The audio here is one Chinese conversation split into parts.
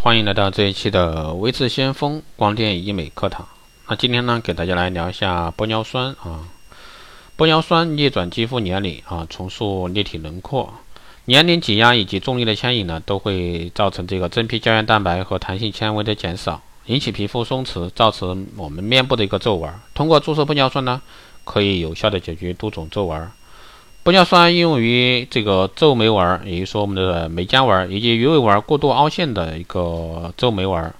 欢迎来到这一期的微智先锋光电医美课堂。那今天呢，给大家来聊一下玻尿酸啊。玻尿酸逆转肌肤年龄啊，重塑立体轮廓。年龄挤压以及重力的牵引呢，都会造成这个真皮胶原蛋白和弹性纤维的减少，引起皮肤松弛，造成我们面部的一个皱纹。通过注射玻尿酸呢，可以有效的解决多种皱纹。玻尿酸应用于这个皱眉纹，也就是说我们的眉间纹以及鱼尾纹过度凹陷的一个皱眉纹。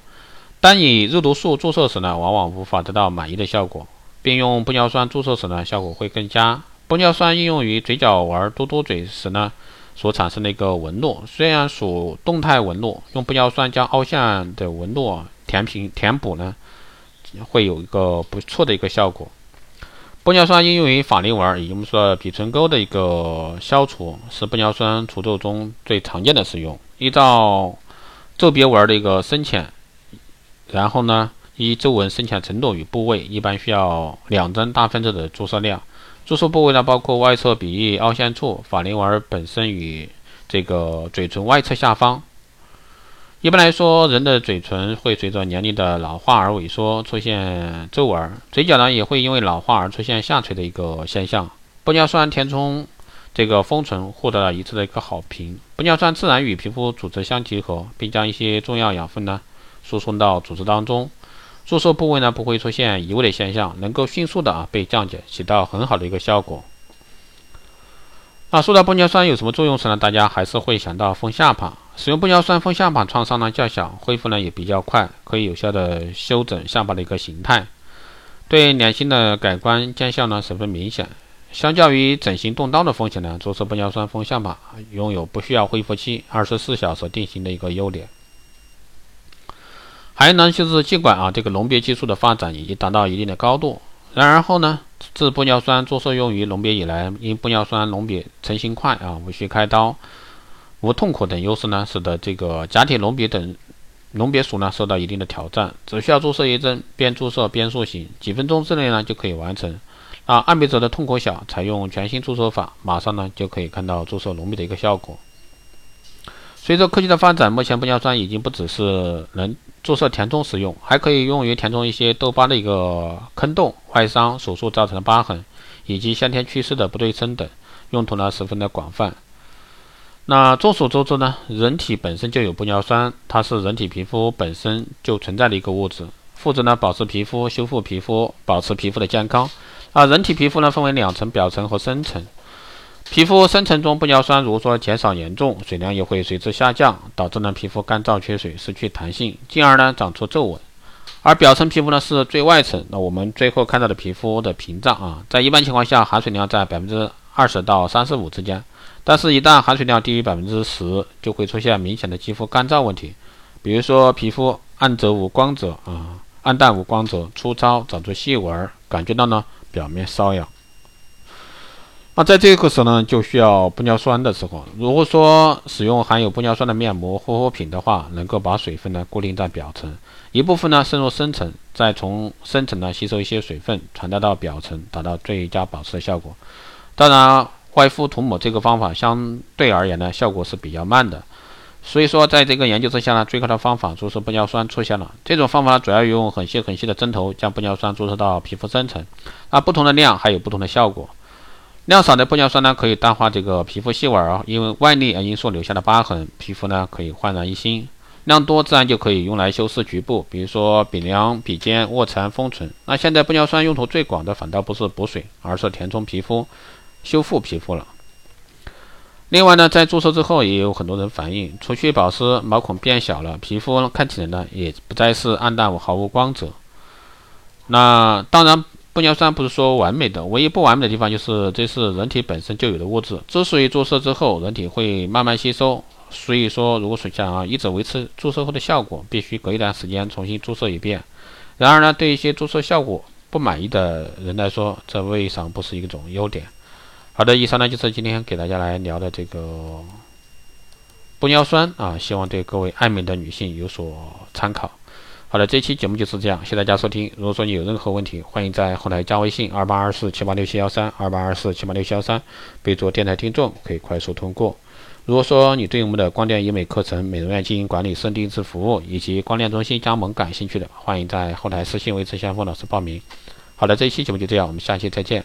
当以肉毒素注射时呢，往往无法得到满意的效果，并用玻尿酸注射时呢，效果会更佳。玻尿酸应用于嘴角纹、嘟嘟嘴时呢，所产生的一个纹路，虽然属动态纹路，用玻尿酸将凹陷的纹路填平填补呢，会有一个不错的一个效果。玻尿酸应用于法令纹，也就是说鼻唇沟的一个消除，是玻尿酸除皱中最常见的使用。依照皱别纹的一个深浅，然后呢，依皱纹深浅程度与部位，一般需要两针大分子的注射量。注射部位呢，包括外侧鼻翼凹陷处、法令纹本身与这个嘴唇外侧下方。一般来说，人的嘴唇会随着年龄的老化而萎缩，出现皱纹；嘴角呢，也会因为老化而出现下垂的一个现象。玻尿酸填充这个丰唇获得了一致的一个好评。玻尿酸自然与皮肤组织相结合，并将一些重要养分呢输送到组织当中。注射部位呢不会出现移位的现象，能够迅速的啊被降解，起到很好的一个效果。那说到玻尿酸有什么作用时呢？大家还是会想到丰下巴。使用玻尿酸丰下巴，创伤呢较小，恢复呢也比较快，可以有效的修整下巴的一个形态，对脸型的改观见效呢十分明显。相较于整形动刀的风险呢，注射玻尿酸丰下巴拥有不需要恢复期、二十四小时定型的一个优点。还有呢，就是尽管啊这个隆鼻技术的发展已经达到一定的高度，然而后呢。自玻尿酸注射用于隆鼻以来，因玻尿酸隆鼻成型快啊，无需开刀、无痛苦等优势呢，使得这个假体隆鼻等隆鼻术呢受到一定的挑战。只需要注射一针，边注射边塑形，几分钟之内呢就可以完成。啊，按别者的痛苦小，采用全新注射法，马上呢就可以看到注射隆鼻的一个效果。随着科技的发展，目前玻尿酸已经不只是能注射填充使用，还可以用于填充一些痘疤的一个坑洞、外伤、手术造成的疤痕，以及先天缺失的不对称等，用途呢十分的广泛。那众所周知呢，人体本身就有玻尿酸，它是人体皮肤本身就存在的一个物质，负责呢保持皮肤、修复皮肤、保持皮肤的健康。啊，人体皮肤呢分为两层，表层和深层。皮肤深层中玻尿酸如果说减少严重，水量也会随之下降，导致呢皮肤干燥缺水，失去弹性，进而呢长出皱纹。而表层皮肤呢是最外层，那我们最后看到的皮肤的屏障啊，在一般情况下含水量在百分之二十到三十五之间，但是，一旦含水量低于百分之十，就会出现明显的肌肤干燥问题，比如说皮肤暗泽无光泽啊，暗淡无光泽，粗糙，长出细纹，感觉到呢表面瘙痒。那在这个时候呢，就需要玻尿酸的时候，如果说使用含有玻尿酸的面膜、护肤品的话，能够把水分呢固定在表层，一部分呢渗入深层，再从深层呢吸收一些水分，传达到表层，达到最佳保湿的效果。当然，外敷涂抹这个方法相对而言呢，效果是比较慢的。所以说，在这个研究之下呢，最高的方法注射玻尿酸出现了。这种方法主要用很细很细的针头将玻尿酸注射到皮肤深层，那不同的量还有不同的效果。量少的玻尿酸呢，可以淡化这个皮肤细纹儿，因为外力因素留下的疤痕，皮肤呢可以焕然一新。量多自然就可以用来修饰局部，比如说鼻梁、鼻尖、卧蚕、丰唇。那现在玻尿酸用途最广的，反倒不是补水，而是填充皮肤、修复皮肤了。另外呢，在注射之后，也有很多人反映，除去保湿，毛孔变小了，皮肤看起来呢，也不再是暗淡无毫无光泽。那当然。玻尿酸不是说完美的，唯一不完美的地方就是这是人体本身就有的物质。之所以注射之后人体会慢慢吸收，所以说如果说想啊一直维持注射后的效果，必须隔一段时间重新注射一遍。然而呢，对一些注射效果不满意的人来说，这未尝不是一种优点。好的，以上呢就是今天给大家来聊的这个 玻尿酸啊，希望对各位爱美的女性有所参考。好的，这期节目就是这样，谢谢大家收听。如果说你有任何问题，欢迎在后台加微信二八二四七八六七幺三二八二四七八六七幺三，备注电台听众，可以快速通过。如果说你对我们的光电医美课程、美容院经营管理、深定制服务以及光电中心加盟感兴趣的，欢迎在后台私信维持先锋老师报名。好的，这一期节目就这样，我们下期再见。